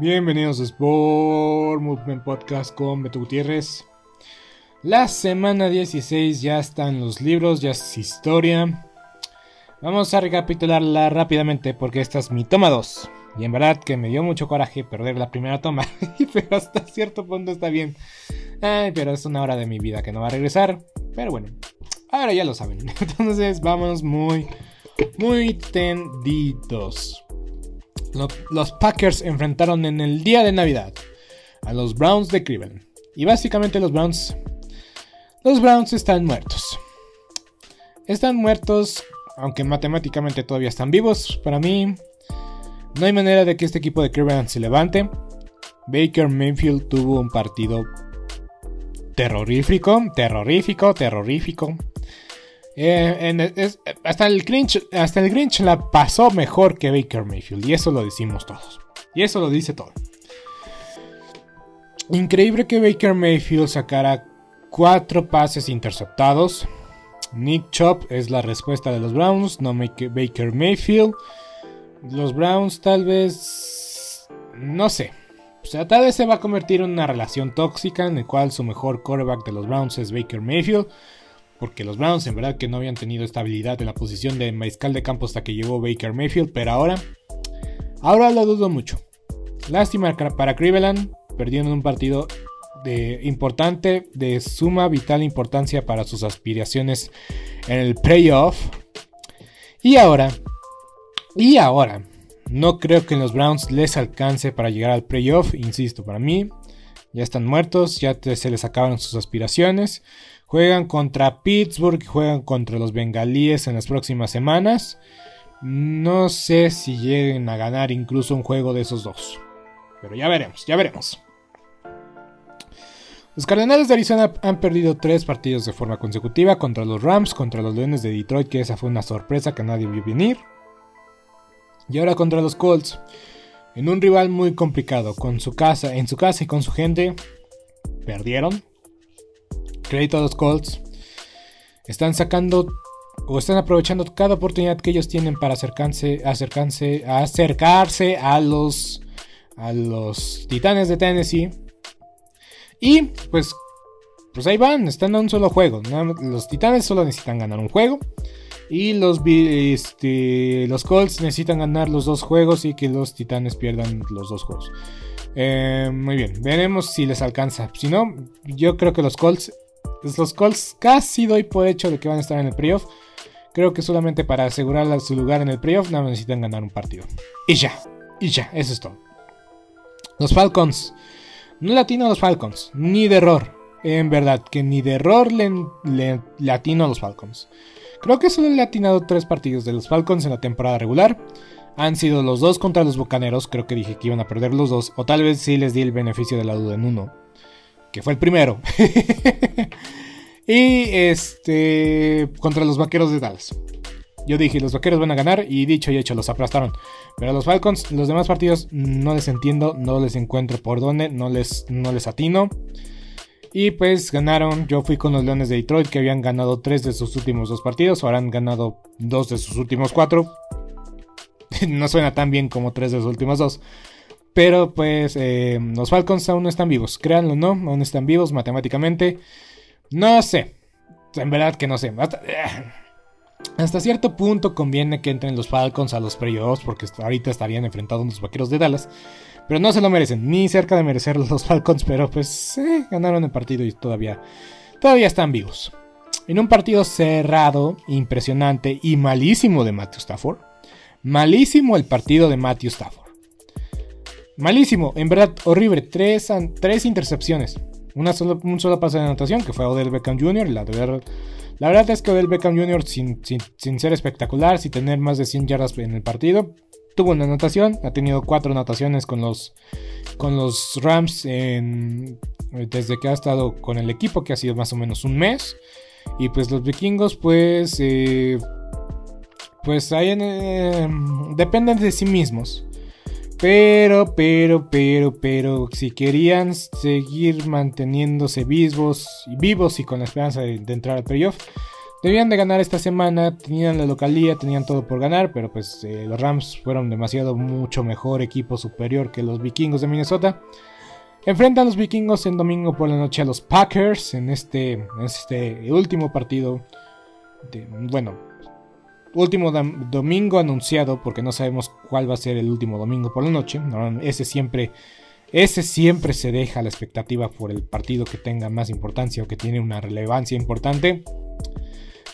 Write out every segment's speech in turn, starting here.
Bienvenidos a Sport Movement Podcast con Beto Gutiérrez. La semana 16 ya están los libros, ya es historia. Vamos a recapitularla rápidamente porque esta es mi toma 2. Y en verdad que me dio mucho coraje perder la primera toma. pero hasta cierto punto está bien. Ay, pero es una hora de mi vida que no va a regresar. Pero bueno, ahora ya lo saben. Entonces vamos muy, muy tendidos. Los Packers enfrentaron en el día de Navidad a los Browns de Cleveland. Y básicamente los Browns. Los Browns están muertos. Están muertos, aunque matemáticamente todavía están vivos. Para mí, no hay manera de que este equipo de Cleveland se levante. Baker Mayfield tuvo un partido terrorífico, terrorífico, terrorífico. Eh, hasta, el Grinch, el la pasó mejor que Baker Mayfield. Y eso lo decimos todos. Y eso lo dice todo. Increíble que Baker Mayfield sacara cuatro pases interceptados. Nick Chop es la respuesta de los Browns, no Baker Mayfield. Los Browns tal vez... No sé. O sea, tal vez se va a convertir en una relación tóxica en la cual su mejor quarterback de los Browns es Baker Mayfield porque los Browns en verdad que no habían tenido estabilidad en la posición de mariscal de campo hasta que llegó Baker Mayfield, pero ahora, ahora lo dudo mucho. Lástima para Cleveland, perdiendo un partido de importante, de suma vital importancia para sus aspiraciones en el playoff. Y ahora, y ahora, no creo que los Browns les alcance para llegar al playoff, insisto, para mí ya están muertos, ya se les acabaron sus aspiraciones. Juegan contra Pittsburgh, juegan contra los bengalíes en las próximas semanas. No sé si lleguen a ganar incluso un juego de esos dos. Pero ya veremos, ya veremos. Los Cardenales de Arizona han perdido tres partidos de forma consecutiva contra los Rams, contra los Leones de Detroit, que esa fue una sorpresa que nadie vio venir. Y ahora contra los Colts, en un rival muy complicado, con su casa, en su casa y con su gente, perdieron crédito a los Colts. Están sacando o están aprovechando cada oportunidad que ellos tienen para acercarse, acercarse, acercarse a los a los Titanes de Tennessee. Y pues pues ahí van, están a un solo juego. Los Titanes solo necesitan ganar un juego. Y los, este, los Colts necesitan ganar los dos juegos y que los Titanes pierdan los dos juegos. Eh, muy bien, veremos si les alcanza. Si no, yo creo que los Colts, los Colts casi doy por hecho de que van a estar en el playoff. Creo que solamente para asegurar su lugar en el playoff nada necesitan ganar un partido. Y ya, y ya, eso es todo. Los Falcons. No latino a los Falcons, ni de error. En verdad, que ni de error le, le, a los Falcons. Creo que solo le ha atinado tres partidos de los Falcons en la temporada regular. Han sido los dos contra los Bucaneros, creo que dije que iban a perder los dos, o tal vez sí les di el beneficio de la duda en uno, que fue el primero. y este contra los Vaqueros de Dallas. Yo dije, los Vaqueros van a ganar y dicho y hecho, los aplastaron. Pero los Falcons, los demás partidos no les entiendo, no les encuentro por dónde, no les, no les atino. Y pues ganaron, yo fui con los Leones de Detroit que habían ganado tres de sus últimos dos partidos, ahora han ganado dos de sus últimos cuatro. no suena tan bien como tres de sus últimos dos. Pero pues eh, los Falcons aún no están vivos, créanlo no, aún están vivos matemáticamente. No sé, en verdad que no sé. Hasta, hasta cierto punto conviene que entren los Falcons a los playoffs porque ahorita estarían enfrentando a los Vaqueros de Dallas. Pero no se lo merecen, ni cerca de merecer los Falcons, pero pues eh, ganaron el partido y todavía, todavía están vivos. En un partido cerrado, impresionante y malísimo de Matthew Stafford. Malísimo el partido de Matthew Stafford. Malísimo, en verdad, horrible. Tres, tres intercepciones. Una solo, un solo pase de anotación que fue Odell Beckham Jr. La, la verdad es que Odell Beckham Jr. Sin, sin, sin, ser espectacular, sin tener más de 100 yardas en el partido, tuvo una anotación, ha tenido cuatro anotaciones con los, con los Rams desde que ha estado con el equipo, que ha sido más o menos un mes. Y pues los vikingos, pues, eh, pues ahí eh, dependen de sí mismos. Pero, pero, pero, pero, si querían seguir manteniéndose vivos, vivos y con la esperanza de, entrar al playoff, Debían de ganar esta semana, tenían la localía, tenían todo por ganar, pero pues eh, los Rams fueron demasiado mucho mejor equipo superior que los vikingos de Minnesota. Enfrentan los vikingos en domingo por la noche a los Packers en este, este último partido. Bueno, último domingo anunciado porque no sabemos cuál va a ser el último domingo por la noche. ese siempre, ese siempre se deja la expectativa por el partido que tenga más importancia o que tiene una relevancia importante.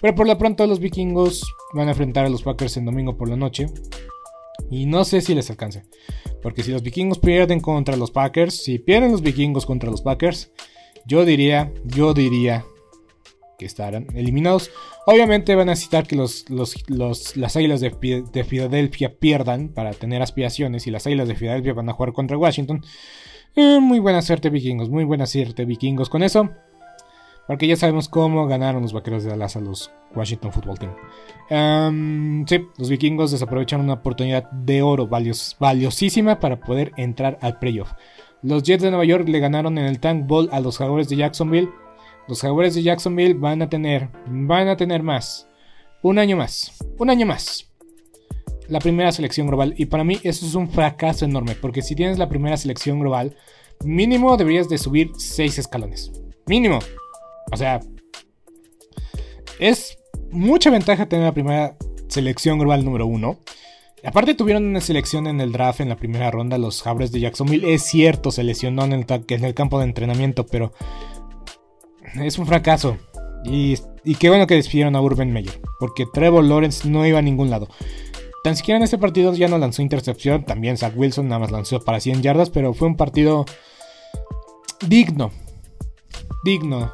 Pero por lo pronto los vikingos van a enfrentar a los Packers en domingo por la noche. Y no sé si les alcance. Porque si los vikingos pierden contra los Packers, si pierden los vikingos contra los Packers, yo diría, yo diría que estarán eliminados. Obviamente van a necesitar que los, las Águilas de, de, Filadelfia pierdan para tener aspiraciones. Y las Águilas de Filadelfia van a jugar contra Washington. Eh, muy buena suerte vikingos, muy buena suerte vikingos con eso. Porque ya sabemos cómo ganaron los vaqueros de Dallas a los Washington Football Team. sí, los vikingos desaprovecharon una oportunidad de oro valiosísima para poder entrar al playoff. Los Jets de Nueva York le ganaron en el Tank Bowl a los Jaguars de Jacksonville. Los Jaguars de Jacksonville van a tener, van a tener más. Un año más. Un año más. La primera selección global. Y para mí eso es un fracaso enorme. Porque si tienes la primera selección global, mínimo deberías de subir 6 escalones. Mínimo. O sea, es mucha ventaja tener la primera selección global número uno. Aparte tuvieron una selección en el draft en la primera ronda, los Jaguars de Jacksonville. Es cierto, se lesionó en el, en el campo de entrenamiento, pero es un fracaso. Y, qué bueno que despidieron a Urban Meyer, porque Trevor Lawrence no iba a ningún lado. Tan siquiera en este partido ya no lanzó intercepción, también Zach Wilson nada más lanzó para 100 yardas, pero fue un partido digno. Digno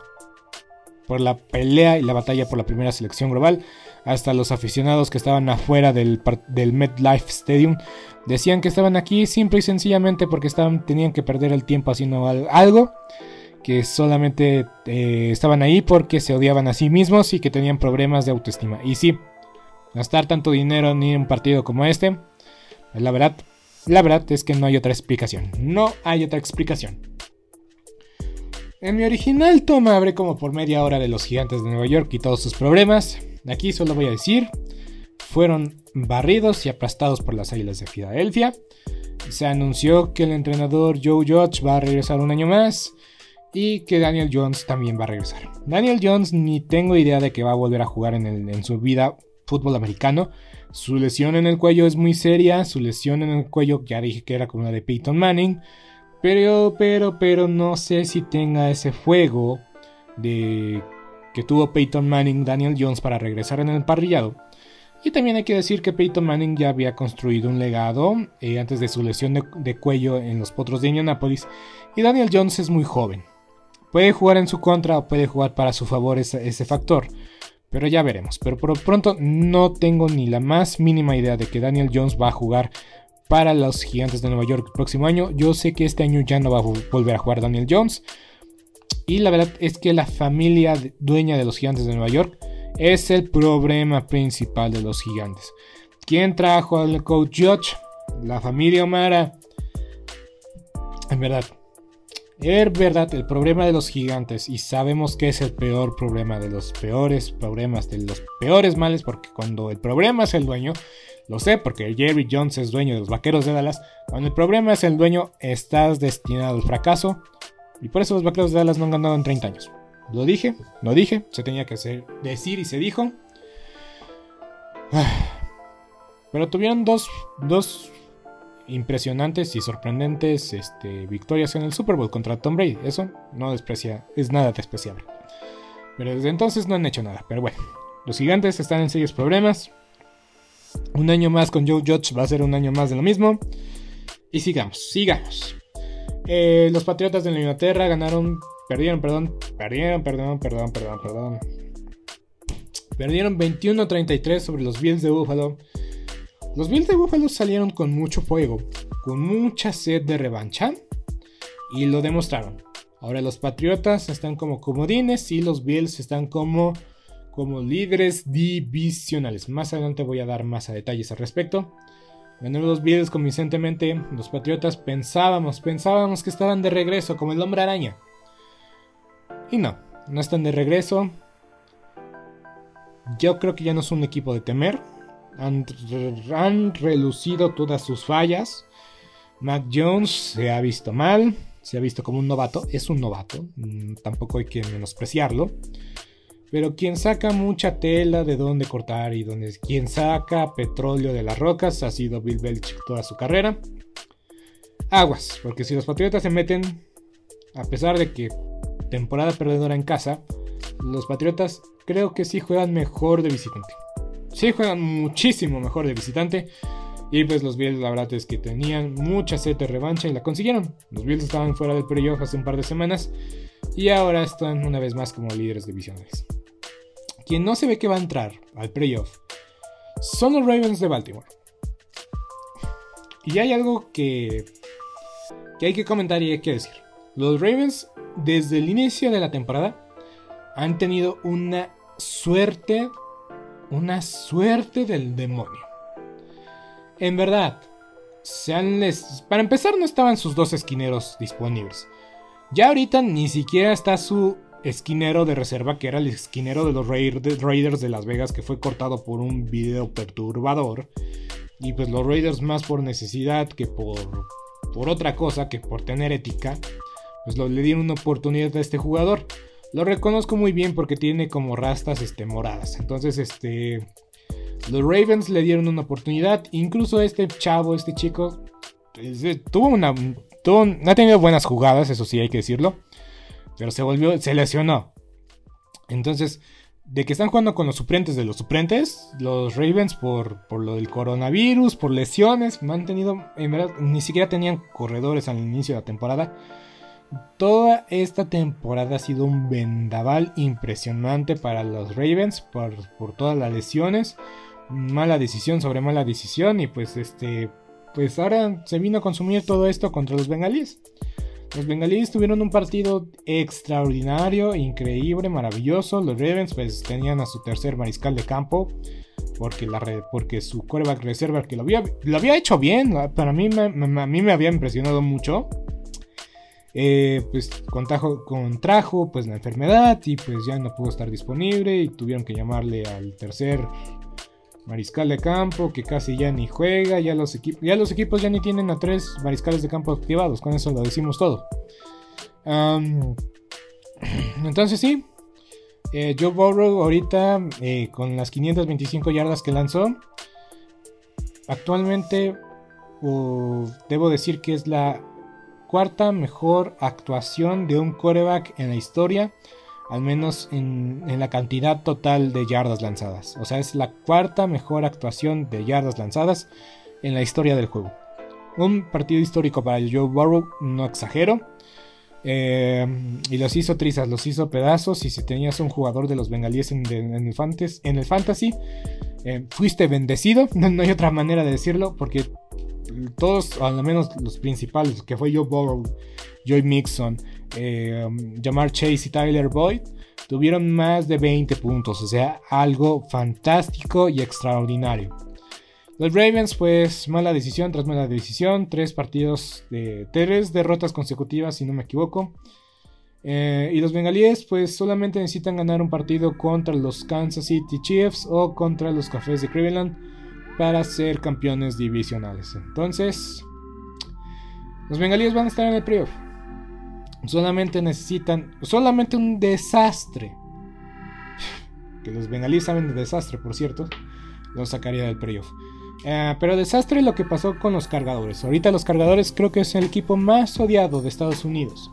por la pelea y la batalla por la primera selección global. Hasta los aficionados que estaban afuera del, del MetLife Stadium decían que estaban aquí simple y sencillamente porque estaban, tenían que perder el tiempo haciendo algo. Que solamente eh, estaban ahí porque se odiaban a sí mismos y que tenían problemas de autoestima. Y sí, gastar tanto dinero en un partido como este, la verdad, la verdad es que no hay otra explicación. No hay otra explicación. En mi original toma hablé como por media hora de los gigantes de Nueva York y todos sus problemas. Aquí solo voy a decir, fueron barridos y aplastados por las Águilas de Filadelfia. Se anunció que el entrenador Joe Judge va a regresar un año más y que Daniel Jones también va a regresar. Daniel Jones ni tengo idea de que va a volver a jugar en, su vida fútbol americano. Su lesión en el cuello es muy seria, su lesión en el cuello ya dije que era como la de Peyton Manning. Pero, pero, pero no sé si tenga ese fuego de que tuvo Peyton Manning, Daniel Jones para regresar en el parrillado. Y también hay que decir que Peyton Manning ya había construido un legado eh, antes de su lesión de, cuello en los potros de Indianapolis. Y Daniel Jones es muy joven. Puede jugar en su contra o puede jugar para su favor ese, ese factor. Pero ya veremos. Pero por pronto no tengo ni la más mínima idea de que Daniel Jones va a jugar para los Gigantes de Nueva York el próximo año. Yo sé que este año ya no va a volver a jugar Daniel Jones. Y la verdad es que la familia dueña de los Gigantes de Nueva York es el problema principal de los Gigantes. ¿Quién trajo al coach Judge? La familia Omara. En verdad, es verdad, el problema de los gigantes, y sabemos que es el peor problema de los peores problemas, de los peores males, porque cuando el problema es el dueño, lo sé porque Jerry Jones es dueño de los Vaqueros de Dallas. Cuando el problema es el dueño, estás destinado al fracaso. Y por eso los Vaqueros de Dallas no han ganado en 30 años. Lo dije, lo dije, se tenía que hacer, decir y se dijo. Pero tuvieron dos, dos impresionantes y sorprendentes este, victorias en el Super Bowl contra Tom Brady. Eso no desprecia, es nada despreciable. Pero desde entonces no han hecho nada. Pero bueno, los gigantes están en serios problemas. Un año más con Joe Judge va a ser un año más de lo mismo. Y sigamos, sigamos. Eh, los Patriotas de la Inglaterra ganaron, perdieron, perdón, perdieron, perdón, perdón, perdón, perdón. Perdieron 21-33 sobre los Bills de Buffalo. Los Bills de Buffalo salieron con mucho fuego, con mucha sed de revancha y lo demostraron. Ahora los Patriotas están como comodines y los Bills están como como líderes divisionales. Más adelante voy a dar más a detalles al respecto. Ganaron los Bills convincentemente. Los Patriotas pensábamos, pensábamos que estaban de regreso como el hombre araña. Y no, no están de regreso. Yo creo que ya no es un equipo de temer. Han, relucido todas sus fallas. Mac Jones se ha visto mal. Se ha visto como un novato. Es un novato. Mm, tampoco hay que menospreciarlo. Pero quien saca mucha tela de dónde cortar y donde, quien saca petróleo de las rocas ha sido Bill Belichick toda su carrera. Aguas, porque si los Patriotas se meten, a pesar de que temporada perdedora en casa, los Patriotas creo que sí juegan mejor de visitante. Sí juegan muchísimo mejor de visitante. Y pues los Bills la verdad es que tenían mucha sed de revancha y la consiguieron. Los Bills estaban fuera del playoff hace un par de semanas y ahora están una vez más como líderes divisionales quien no se ve que va a entrar al playoff son los Ravens de Baltimore. Y hay algo que, que hay que comentar y hay que decir. Los Ravens, desde el inicio de la temporada, han tenido una suerte, una suerte del demonio. En verdad, se han les, para empezar no estaban sus dos esquineros disponibles. Ya ahorita ni siquiera está su esquinero de reserva, que era el esquinero de los Raiders de Las Vegas, que fue cortado por un video perturbador. Y pues los Raiders más por necesidad que por, por otra cosa, que por tener ética, pues le dieron una oportunidad a este jugador. Lo reconozco muy bien porque tiene como rastas este, moradas. Entonces, este... Los Ravens le dieron una oportunidad. Incluso este chavo, este chico, eh, tuvo una... Tuvo, ha tenido buenas jugadas, eso sí hay que decirlo. Pero se volvió, se lesionó. Entonces, de que están jugando con los suplentes de los suplentes, los Ravens por, por lo del coronavirus, por lesiones, no han tenido, en verdad, ni siquiera tenían corredores al inicio de la temporada. Toda esta temporada ha sido un vendaval impresionante para los Ravens por, todas las lesiones. Mala decisión sobre mala decisión. Y pues este. Pues ahora se vino a consumir todo esto contra los bengalíes. Los bengalíes tuvieron un partido extraordinario, increíble, maravilloso. Los Ravens pues tenían a su tercer mariscal de campo. Porque, la porque su coreback reserva que lo había, hecho bien. Para mí me, a mí me había impresionado mucho. Eh, pues contrajo, contrajo pues la enfermedad y pues ya no pudo estar disponible y tuvieron que llamarle al tercer mariscal de campo que casi ya ni juega, ya los, equipos ya los equipos ya ni tienen a tres mariscales de campo activados, con eso lo decimos todo. entonces sí, eh, Joe Burrow ahorita eh, con las 525 yardas que lanzó, actualmente debo decir que es la cuarta mejor actuación de un quarterback en la historia, al menos en, la cantidad total de yardas lanzadas. O sea, es la cuarta mejor actuación de yardas lanzadas en la historia del juego. Un partido histórico para Joe Burrow, no exagero. Eh, y los hizo trizas, los hizo pedazos. Y si tenías un jugador de los bengalíes en, el, fantasy, eh, fuiste bendecido. no, hay otra manera de decirlo, porque todos, al menos los principales, que fue Joe Burrow, Joy Mixon, eh, Jamar Chase y Tyler Boyd, tuvieron más de 20 puntos, o sea, algo fantástico y extraordinario. Los Ravens, pues mala decisión tras mala decisión, tres partidos de tres derrotas consecutivas, si no me equivoco. Eh, y los bengalíes, pues solamente necesitan ganar un partido contra los Kansas City Chiefs o contra los Cafés de Cleveland para ser campeones divisionales. Entonces, los bengalíes van a estar en el playoff. Solamente necesitan, solamente un desastre. Que los bengalíes saben de desastre, por cierto. Los sacaría del playoff. Eh, pero desastre lo que pasó con los cargadores. Ahorita los cargadores creo que es el equipo más odiado de Estados Unidos.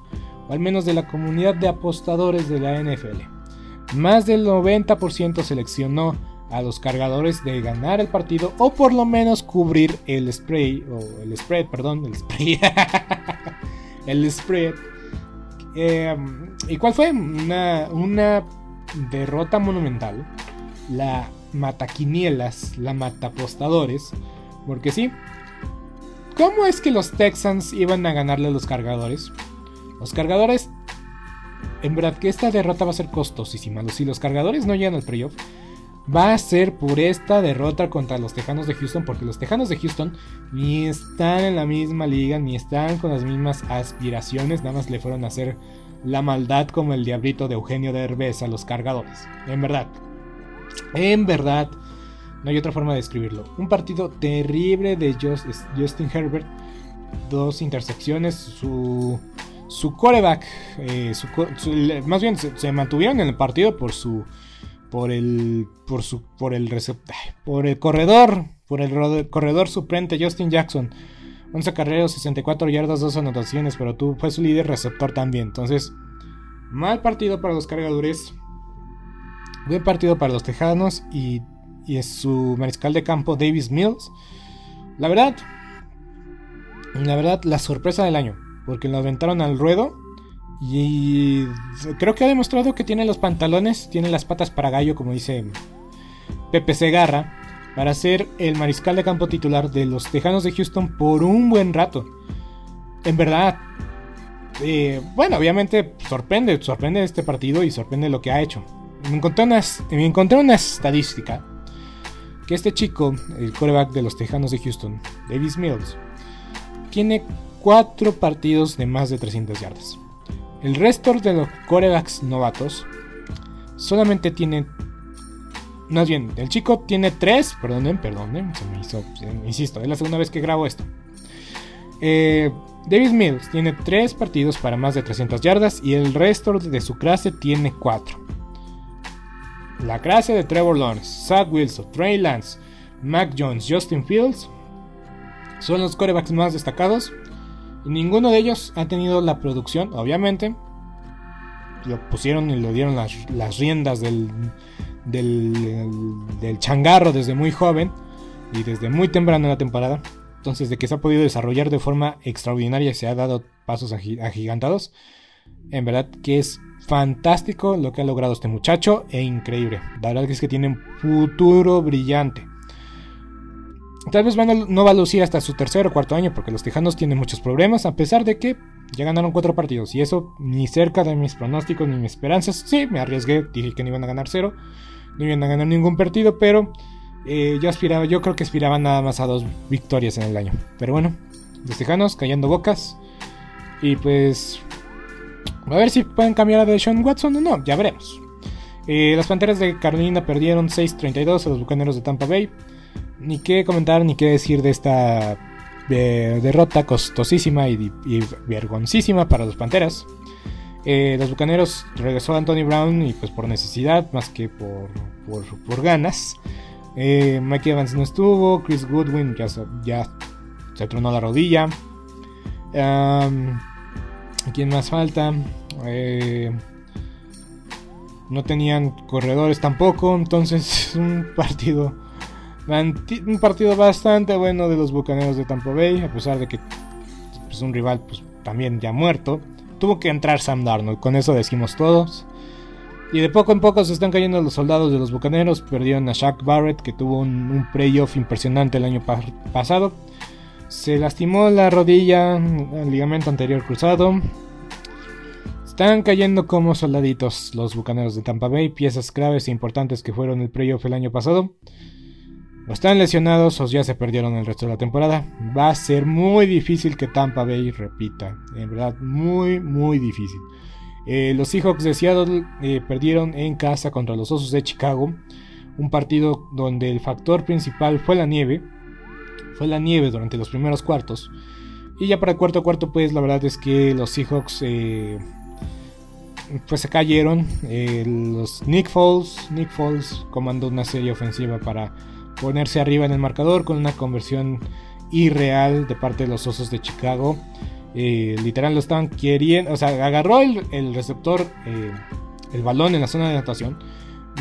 O al menos de la comunidad de apostadores de la NFL. Más del 90% seleccionó a los cargadores de ganar el partido o por lo menos cubrir el spray o el spread, perdón, el spray, el spread. Em, ¿Y cuál fue? Una, una derrota monumental. La mataquinielas, la matapostadores. Porque sí, ¿cómo es que los Texans iban a ganarle a los cargadores? Los cargadores, en verdad que esta derrota va a ser costosísima. Si los cargadores no llegan al playoff, va a ser por esta derrota contra los Tejanos de Houston, porque los Tejanos de Houston ni están en la misma liga, ni están con las mismas aspiraciones, nada más le fueron a hacer la maldad como el diabrito de Eugenio de Herbes a los cargadores. En verdad, en verdad, no hay otra forma de describirlo. Un partido terrible de Justin Herbert, dos intersecciones, su su coreback, eh, más bien se mantuvieron en el partido por su por el por su por el por el corredor, por el corredor suplente Justin Jackson. 11 carreras, 64 yardas, 2 anotaciones, pero tú fue su líder receptor también. Entonces, mal partido para los cargadores. Buen partido para los tejanos y, y es su mariscal de campo Davis Mills. La verdad, la verdad, la sorpresa del año, porque lo aventaron al ruedo y creo que ha demostrado que tiene los pantalones, tiene las patas para gallo, como dice Pepe Segarra, para ser el mariscal de campo titular de los Tejanos de Houston por un buen rato. En verdad, eh, bueno, obviamente sorprende, sorprende este partido y sorprende lo que ha hecho. Me encontré una, me encontré una estadística que este chico, el coreback de los Tejanos de Houston, Davis Mills, tiene cuatro partidos de más de 300 yardas. El resto de los corebacks novatos solamente tienen. Más bien, el chico tiene tres. Perdonen, perdonen. Se me hizo. Insisto, es la segunda vez que grabo esto. Eh, Davis Mills tiene tres partidos para más de 300 yardas y el resto de su clase tiene cuatro. La clase de Trevor Lawrence, Zach Wilson, Trey Lance, Mac Jones, Justin Fields son los corebacks más destacados ninguno de ellos ha tenido la producción, obviamente. Lo pusieron y le dieron las, riendas del, del, changarro desde muy joven y desde muy temprano en la temporada. Entonces, de que se ha podido desarrollar de forma extraordinaria y se ha dado pasos agigantados. En verdad que es fantástico lo que ha logrado este muchacho e increíble. La verdad es que tiene un futuro brillante. Tal vez no va a lucir hasta su tercer o cuarto año porque los Tejanos tienen muchos problemas, a pesar de que ya ganaron cuatro partidos. Y eso ni cerca de mis pronósticos ni mis esperanzas. Sí, me arriesgué, dije que no iban a ganar cero, no iban a ganar ningún partido, pero eh, yo aspiraba, yo creo que aspiraban nada más a dos victorias en el año. Pero bueno, los Tejanos callando bocas. Y pues A ver si pueden cambiar a Deshaun Watson o no, ya veremos. Eh, las Panteras de Carolina perdieron 6-32 a los Bucaneros de Tampa Bay. Ni qué comentar ni qué decir de esta eh, derrota costosísima y, vergoncísima para los Panteras. Eh, los Bucaneros regresó a Anthony Brown y pues por necesidad más que por, por, ganas. Mike Evans no estuvo, Chris Goodwin ya, se tronó la rodilla. ¿Quién más falta? Eh, no tenían corredores tampoco, entonces un partido un partido bastante bueno de los Bucaneros de Tampa Bay, a pesar de que es pues, un rival pues, también ya muerto. Tuvo que entrar Sam Darnold, con eso decimos todos. Y de poco en poco se están cayendo los soldados de los Bucaneros. Perdieron a Shaq Barrett, que tuvo un, un playoff impresionante el año pasado. Se lastimó la rodilla, el ligamento anterior cruzado. Están cayendo como soldaditos los bucaneros de Tampa Bay, piezas claves e importantes que fueron el playoff el año pasado. O están lesionados o ya se perdieron el resto de la temporada. Va a ser muy difícil que Tampa Bay repita. En verdad, muy, muy difícil. Eh, los Seahawks de Seattle eh, perdieron en casa contra los Osos de Chicago. Un partido donde el factor principal fue la nieve fue la nieve durante los primeros cuartos. Y ya para el cuarto cuarto, pues la verdad es que los Seahawks eh, pues se cayeron. Los Nick Foles, Nick Foles comandó una serie ofensiva para ponerse arriba en el marcador con una conversión irreal de parte de los Osos de Chicago. Eh, literal lo estaban queriendo, o sea, agarró el, receptor, el balón en la zona de anotación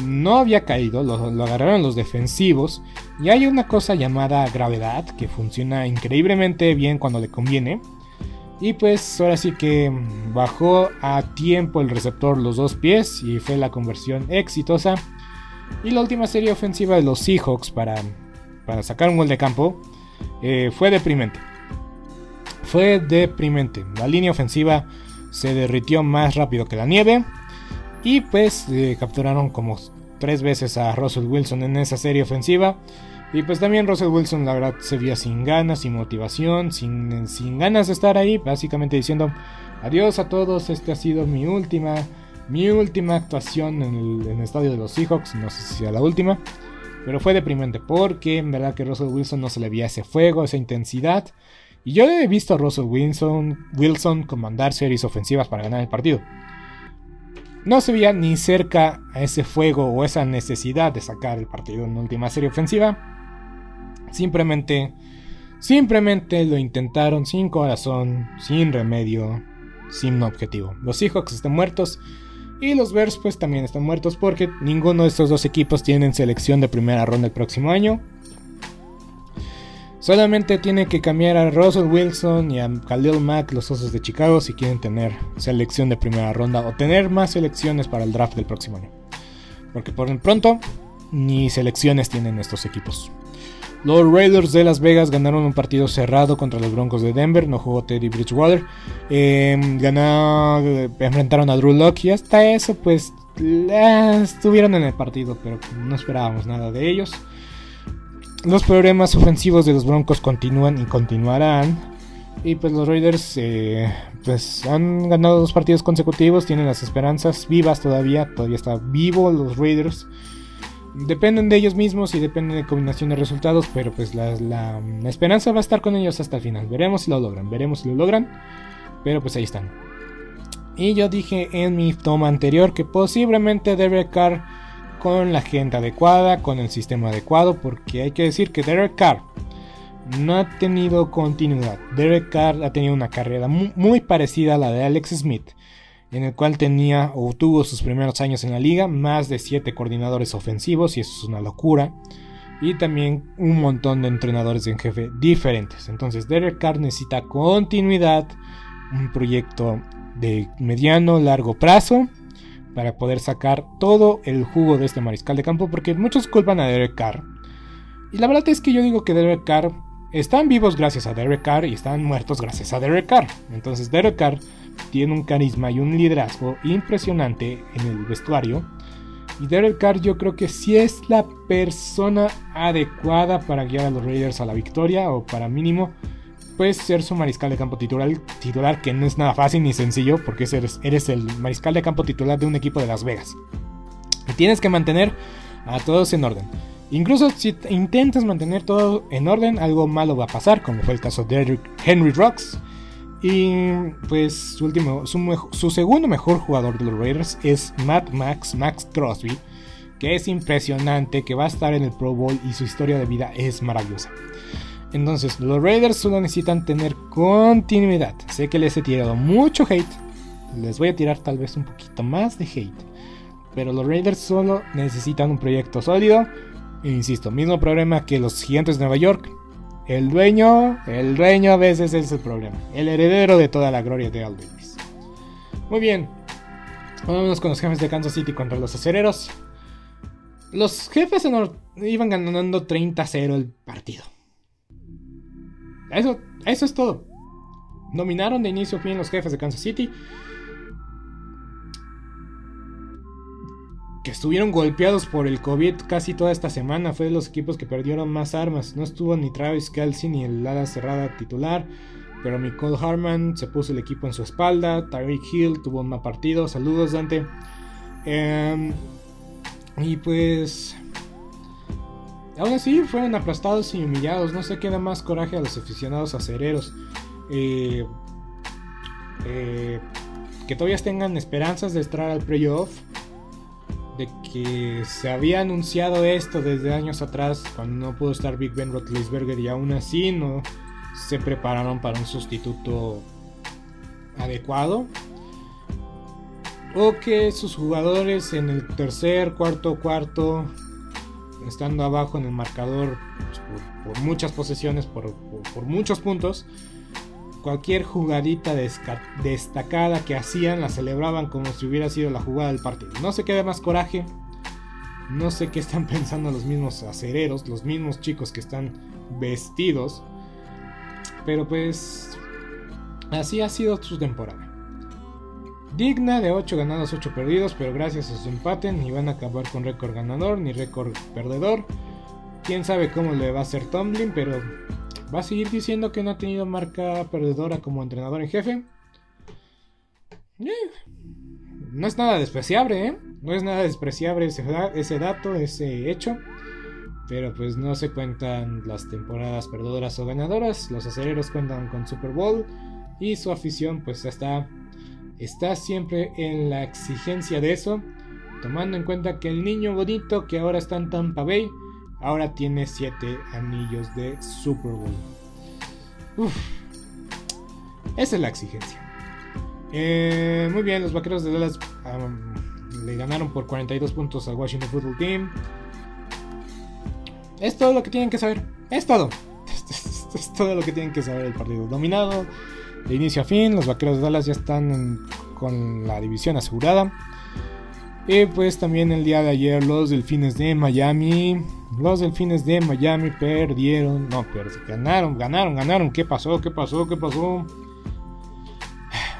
no había caído, lo, agarraron los defensivos. Y hay una cosa llamada gravedad que funciona increíblemente bien cuando le conviene. Y pues ahora sí que bajó a tiempo el receptor los dos pies y fue la conversión exitosa. Y la última serie ofensiva de los Seahawks para, para sacar un gol de campo eh, fue deprimente. Fue deprimente. La línea ofensiva se derritió más rápido que la nieve. Y pues eh, capturaron como tres veces a Russell Wilson en esa serie ofensiva. Y pues también Russell Wilson la verdad se veía sin ganas, sin motivación, sin, sin ganas de estar ahí, básicamente diciendo adiós a todos, esta ha sido mi última, mi última actuación en el, estadio de los Seahawks, no sé si sea la última, pero fue deprimente porque en verdad que Russell Wilson no se le veía ese fuego, esa intensidad. Y yo he visto a Russell Wilson, Wilson comandar series ofensivas para ganar el partido. No se veía ni cerca a ese fuego o esa necesidad de sacar el partido en última serie ofensiva. Simplemente, simplemente lo intentaron sin corazón, sin remedio, sin objetivo. Los Seahawks están muertos y los Bears pues también están muertos porque ninguno de estos dos equipos tienen selección de primera ronda el próximo año. Solamente tiene que cambiar a Russell Wilson y a Khalil Mack, los osos de Chicago, si quieren tener selección de primera ronda o tener más selecciones para el draft del próximo año. Porque por el pronto, ni selecciones tienen estos equipos. Los Raiders de Las Vegas ganaron un partido cerrado contra los Broncos de Denver. No jugó Teddy Bridgewater. Em, enfrentaron a Drew Locke y hasta eso, pues estuvieron en el partido, pero no esperábamos nada de ellos. Los problemas ofensivos de los Broncos continúan y continuarán. Y pues los Raiders eh, pues han ganado dos partidos consecutivos, tienen las esperanzas vivas todavía, todavía está vivo los Raiders. Dependen de ellos mismos y dependen de combinación de resultados, pero pues la, esperanza va a estar con ellos hasta el final. Veremos si lo logran, veremos si lo logran, pero pues ahí están. Y yo dije en mi toma anterior que posiblemente Derek Carr con la gente adecuada, con el sistema adecuado, porque hay que decir que Derek Carr no ha tenido continuidad. Derek Carr ha tenido una carrera muy, parecida a la de Alex Smith, en el cual tenía o tuvo sus primeros años en la liga más de 7 coordinadores ofensivos, y eso es una locura. Y también un montón de entrenadores en jefe diferentes. Entonces Derek Carr necesita continuidad, un proyecto de mediano, largo plazo para poder sacar todo el jugo de este mariscal de campo, porque muchos culpan a Derek Carr. Y la verdad es que yo digo que Derek Carr están vivos gracias a Derek Carr y están muertos gracias a Derek Carr. Entonces Derek Carr tiene un carisma y un liderazgo impresionante en el vestuario. Y Derek Carr yo creo que sí es la persona adecuada para guiar a los Raiders a la victoria o para mínimo pues ser su mariscal de campo titular, titular que no es nada fácil ni sencillo porque eres, eres el mariscal de campo titular de un equipo de Las Vegas. Y tienes que mantener a todos en orden. Incluso si intentas mantener todo en orden, algo malo va a pasar, como fue el caso de Henry Rocks. Y pues su, último, su, segundo mejor jugador de los Raiders es Matt Max, Max Crosby, que es impresionante, que va a estar en el Pro Bowl y su historia de vida es maravillosa. Entonces, los Raiders solo necesitan tener continuidad. Sé que les he tirado mucho hate. Les voy a tirar tal vez un poquito más de hate. Pero los Raiders solo necesitan un proyecto sólido e insisto, mismo problema que los gigantes de Nueva York. El dueño, el dueño a veces es el problema. El heredero de toda la gloria de Al. Muy bien. Vámonos con los jefes de Kansas City contra los acereros. Los jefes iban ganando 30-0 el partido. Eso, eso es todo. Dominaron de inicio a fin los jefes de Kansas City. Estuvieron golpeados por el COVID casi toda esta semana. Fue de los equipos que perdieron más armas. No estuvo ni Travis Kelsey ni el ala cerrada titular. Pero Nicole Harman se puso el equipo en su espalda. Tyreek Hill tuvo un mal partido. Saludos, Dante. Em, y pues. Aún así fueron aplastados y humillados. No se queda más coraje a los aficionados acereros. Eh, eh, que todavía tengan esperanzas de entrar al playoff de que se había anunciado esto desde años atrás cuando no pudo estar Big Ben Roethlisberger y aún así no se prepararon para un sustituto adecuado. O que sus jugadores en el tercer, cuarto, cuarto estando abajo en el marcador pues, por, muchas posesiones, por muchos puntos Cualquier jugadita destacada que hacían la celebraban como si hubiera sido la jugada del partido. No se queda más coraje. No sé qué están pensando los mismos acereros, los mismos chicos que están vestidos. Pero pues así ha sido su temporada. Digna de 8 ganados, 8 perdidos, pero gracias a su empate ni van a acabar con récord ganador ni récord perdedor. Quién sabe cómo le va a hacer Tomlin, pero ¿Va a seguir diciendo que no ha tenido marca perdedora como entrenador en jefe? Eh, no es nada despreciable, ¿eh? No es nada despreciable ese, dato, ese hecho. Pero pues no se cuentan las temporadas perdedoras o ganadoras. Los acereros cuentan con Super Bowl. Y su afición pues está, está siempre en la exigencia de eso. Tomando en cuenta que el niño bonito que ahora está en Tampa Bay Ahora tiene 7 anillos de Super Bowl. Uf. Esa es la exigencia. Eh, muy bien, los vaqueros de Dallas le ganaron por 42 puntos al Washington Football Team. Es todo lo que tienen que saber. Es todo. Es, todo lo que tienen que saber el partido. Dominado de inicio a fin. Los vaqueros de Dallas ya están con la división asegurada. Y pues también el día de ayer los delfines de Miami los delfines de Miami perdieron. No, pero ganaron, ganaron, ganaron. ¿Qué pasó? ¿Qué pasó? ¿Qué pasó?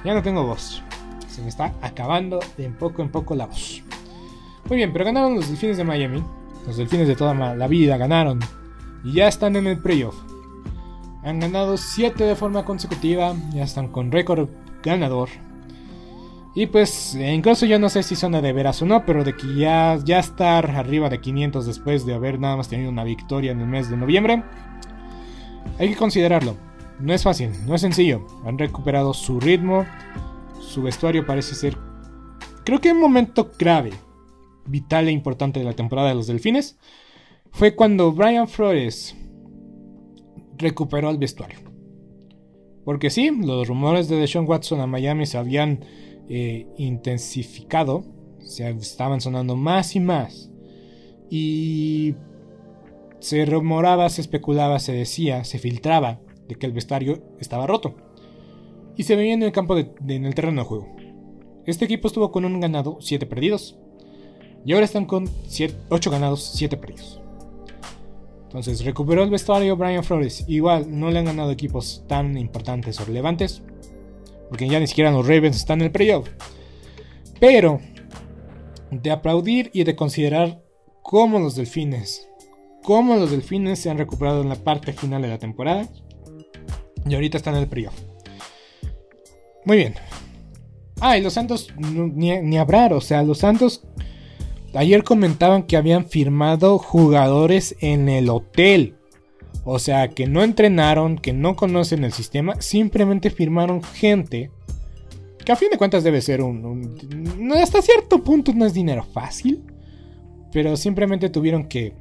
Ya no tengo voz. Se me está acabando de en poco en poco la voz. Muy bien, pero ganaron los delfines de Miami. Los delfines de toda la vida ganaron. Y ya están en el playoff. Han ganado 7 de forma consecutiva. Ya están con récord ganador. Y pues incluso yo no sé si son de veras o no, pero de que ya, ya estar arriba de 500 después de haber nada más tenido una victoria en el mes de noviembre, hay que considerarlo. No es fácil, no es sencillo. Han recuperado su ritmo, su vestuario parece ser... Creo que un momento clave, vital e importante de la temporada de los Delfines fue cuando Brian Flores recuperó el vestuario. Porque sí, los rumores de Deshaun Watson a Miami se habían eh, intensificado, se estaban sonando más y más. Y se rumoraba, se especulaba, se decía, se filtraba de que el vestuario estaba roto. Y se veía en el campo, en el terreno de juego. Este equipo estuvo con un ganado, 7 perdidos. Y ahora están con 8 ganados, 7 perdidos. Entonces recuperó el vestuario Brian Flores. Igual no le han ganado equipos tan importantes o relevantes. Porque ya ni siquiera los Ravens están en el playoff. Pero de aplaudir y de considerar cómo los delfines, cómo los delfines se han recuperado en la parte final de la temporada. Y ahorita están en el playoff. Muy bien. Ah, y los Santos, ni, ni hablar, o sea, los Santos ayer comentaban que habían firmado jugadores en el hotel. O sea, que no entrenaron, que no conocen el sistema, simplemente firmaron gente que a fin de cuentas debe ser un, hasta cierto punto no es dinero fácil, pero simplemente tuvieron que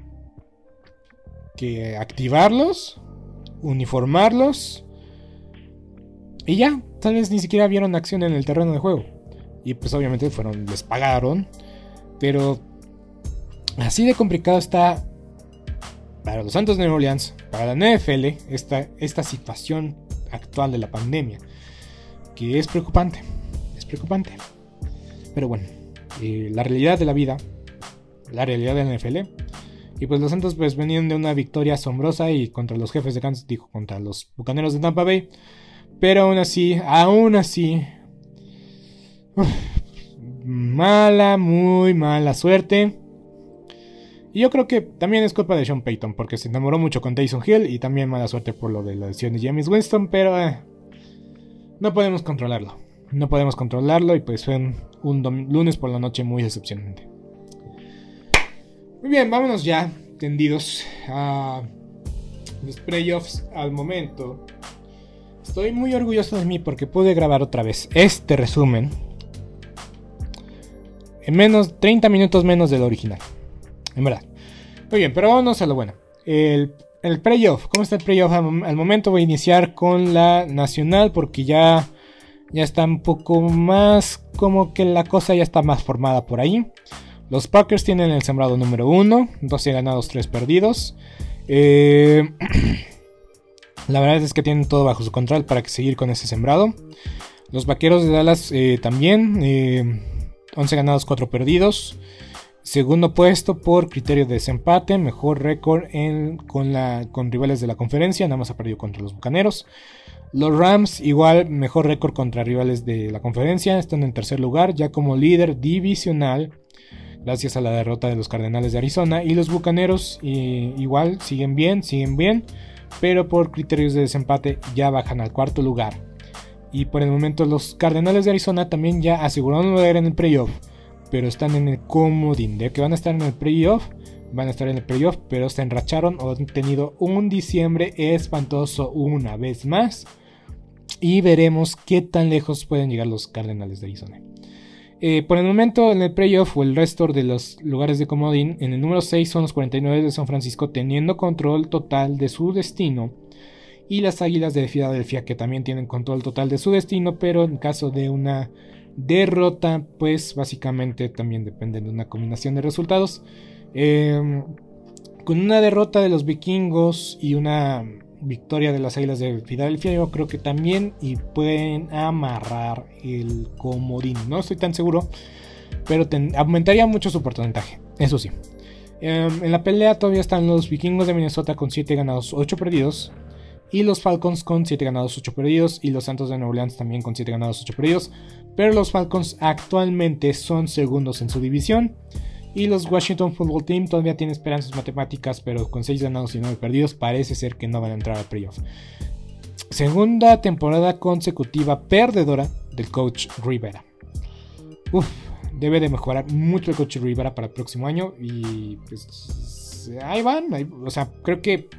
que activarlos, uniformarlos y ya, tal vez ni siquiera vieron acción en el terreno de juego. Y pues obviamente fueron les pagaron, pero así de complicado está para los Santos de Nueva Orleans, para la NFL, esta, esta situación actual de la pandemia, que es preocupante, es preocupante. Pero bueno, eh, la realidad de la vida, la realidad de la NFL, y pues los Santos pues venían de una victoria asombrosa y contra los jefes de Kansas, dijo, contra los Bucaneros de Tampa Bay, pero aún así, aún así, mala, muy mala suerte y yo creo que también es culpa de Sean Payton, porque se enamoró mucho con Tyson Hill y también mala suerte por lo de la lesión de James Winston, pero eh, no podemos controlarlo. No podemos controlarlo y pues fue un, lunes por la noche muy decepcionante. Muy bien, vámonos ya tendidos a los playoffs al momento. Estoy muy orgulloso de mí porque pude grabar otra vez este resumen en menos 30 minutos menos del original en verdad. Muy bien, pero vámonos a lo bueno. El, el playoff, ¿cómo está el playoff? Al, momento voy a iniciar con la nacional porque ya, ya está un poco más, como que la cosa ya está más formada por ahí. Los Packers tienen el sembrado número 1, 12 ganados, 3 perdidos. Eh, la verdad es que tienen todo bajo su control para que seguir con ese sembrado. Los Vaqueros de Dallas eh, también, 11 eh, ganados, 4 perdidos. Segundo puesto por criterio de desempate, mejor récord con, rivales de la conferencia, nada más ha perdido contra los Bucaneros. Los Rams igual mejor récord contra rivales de la conferencia, están en tercer lugar ya como líder divisional gracias a la derrota de los Cardenales de Arizona y los Bucaneros igual siguen bien, siguen bien, pero por criterios de desempate ya bajan al cuarto lugar. Y por el momento los Cardenales de Arizona también ya aseguraron lugar en el playoff pero están en el comodín. De que van a estar en el playoff, van a estar en el playoff, pero se enracharon o han tenido un diciembre espantoso una vez más. Y veremos qué tan lejos pueden llegar los Cardenales de Arizona. Eh, por el momento en el playoff o el resto de los lugares de comodín, en el número 6 son los 49 de San Francisco teniendo control total de su destino. Y las Águilas de Filadelfia que también tienen control total de su destino, pero en caso de una derrota, pues básicamente también depende de una combinación de resultados. Em, con una derrota de los vikingos y una victoria de las Águilas de Filadelfia, yo creo que también y pueden amarrar el comodín. No estoy tan seguro, pero aumentaría mucho su porcentaje. Eso sí. Em, en la pelea todavía están los vikingos de Minnesota con 7 ganados, 8 perdidos. Y los Falcons con 7 ganados, 8 perdidos. Y los Santos de Nueva Orleans también con 7 ganados, 8 perdidos. Pero los Falcons actualmente son segundos en su división. Y los Washington Football Team todavía tienen esperanzas matemáticas, pero con 6 ganados y 9 perdidos parece ser que no van a entrar al playoff. Segunda temporada consecutiva perdedora del coach Rivera. Uf, debe de mejorar mucho el coach Rivera para el próximo año. Y pues ahí van. o sea, creo que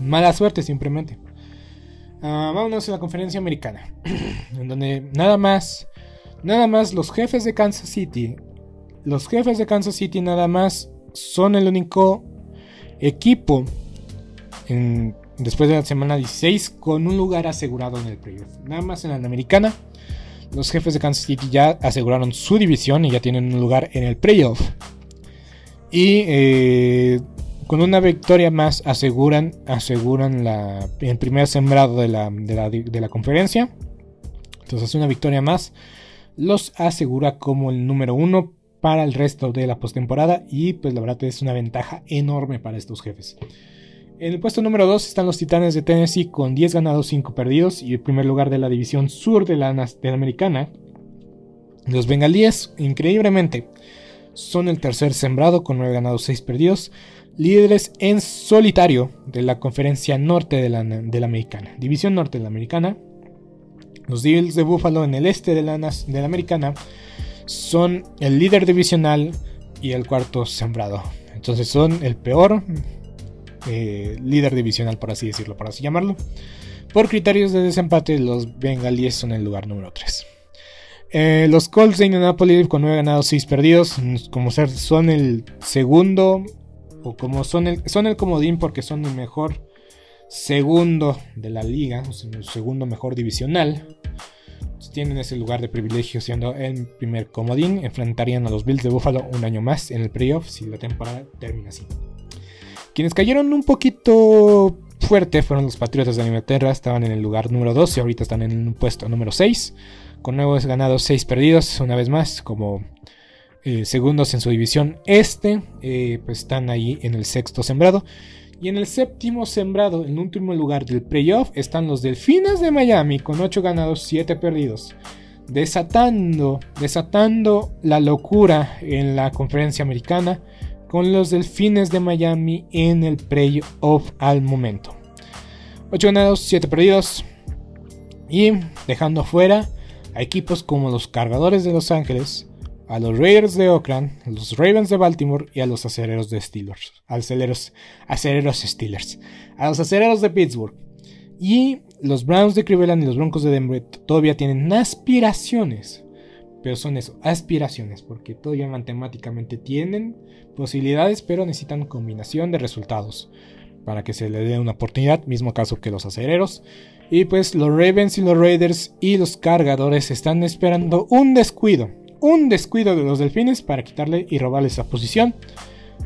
mala suerte simplemente. Uh, vámonos a la conferencia americana. en donde nada más. Nada más los jefes de Kansas City. Los jefes de Kansas City nada más son el único equipo después de la semana 16 con un lugar asegurado en el playoff. Nada más en la americana. Los jefes de Kansas City ya aseguraron su división y ya tienen un lugar en el playoff. Y eh, con una victoria más aseguran, aseguran la, el primer sembrado de la, de la, conferencia. Entonces una victoria más los asegura como el número uno para el resto de la postemporada y pues la verdad es una ventaja enorme para estos jefes. En el puesto número 2 están los Titanes de Tennessee con 10 ganados, 5 perdidos y el primer lugar de la división sur de la, de la americana. Los Bengalíes, increíblemente, son el tercer sembrado con 9 ganados, 6 perdidos. Líderes en solitario de la conferencia norte de la, de la americana. División norte de la americana. Los Bills de Buffalo en el este de la, de la americana son el líder divisional y el cuarto sembrado. Entonces son el peor eh, líder divisional, por así decirlo, por así llamarlo. Por criterios de desempate, los Bengalíes son el lugar número 3. Eh, los Colts de Indianapolis con 9 ganados, 6 perdidos, como ser, son el segundo, o como son el, son el comodín porque son el mejor segundo de la liga, o sea, el segundo mejor divisional. tienen ese lugar de privilegio siendo el primer comodín. Enfrentarían a los Bills de Buffalo un año más en el playoff si la temporada termina así. Quienes cayeron un poquito fuerte fueron los Patriotas de Inglaterra, estaban en el lugar número 2 y ahorita están en el puesto número 6, con nuevos ganados 6 perdidos, una vez más, como eh, segundos en su división este, eh, pues están ahí en el sexto sembrado. Y en el séptimo sembrado, en último lugar del playoff, están los Delfines de Miami con 8 ganados, 7 perdidos. Desatando, desatando la locura en la conferencia americana con los Delfines de Miami en el playoff al momento. 8 ganados, 7 perdidos. Y dejando fuera a equipos como los Cargadores de Los Ángeles, a los Raiders de Oakland, a los Ravens de Baltimore y a los Acereros de Steelers. Acereros, Steelers. A los Acereros de Pittsburgh. Y los Browns de Cleveland y los Broncos de Denver todavía tienen aspiraciones pero son eso, aspiraciones, porque todavía matemáticamente tienen posibilidades, pero necesitan combinación de resultados para que se le dé una oportunidad, mismo caso que los acereros. Y pues los Ravens y los Raiders y los cargadores están esperando un descuido, un descuido de los delfines para quitarle y robarle esa posición.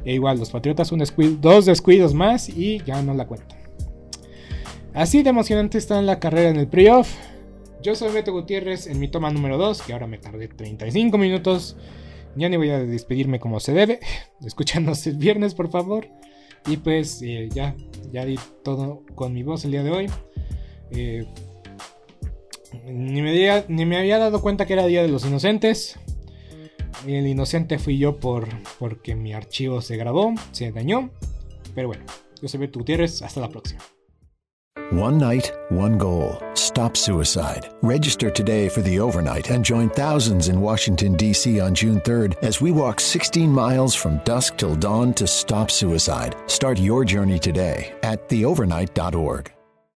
E igual los Patriotas un dos descuidos más y ya no la cuentan. Así de emocionante está la carrera en el playoff. Yo soy Beto Gutiérrez en mi toma número 2, que ahora me tardé 35 minutos. Ya ni voy a despedirme como se debe. Escuchándonos el viernes, por favor. Y pues eh, ya, ya di todo con mi voz el día de hoy. Eh, ni, me ni, me había dado cuenta que era Día de los Inocentes. El inocente fui yo por, porque mi archivo se grabó, se dañó. Pero bueno, yo soy Beto Gutiérrez. Hasta la próxima. One night, one goal. Stop suicide. Register today for the overnight and join thousands in Washington, D.C. on June 3rd as we walk 16 miles from dusk till dawn to stop suicide. Start your journey today at theovernight.org.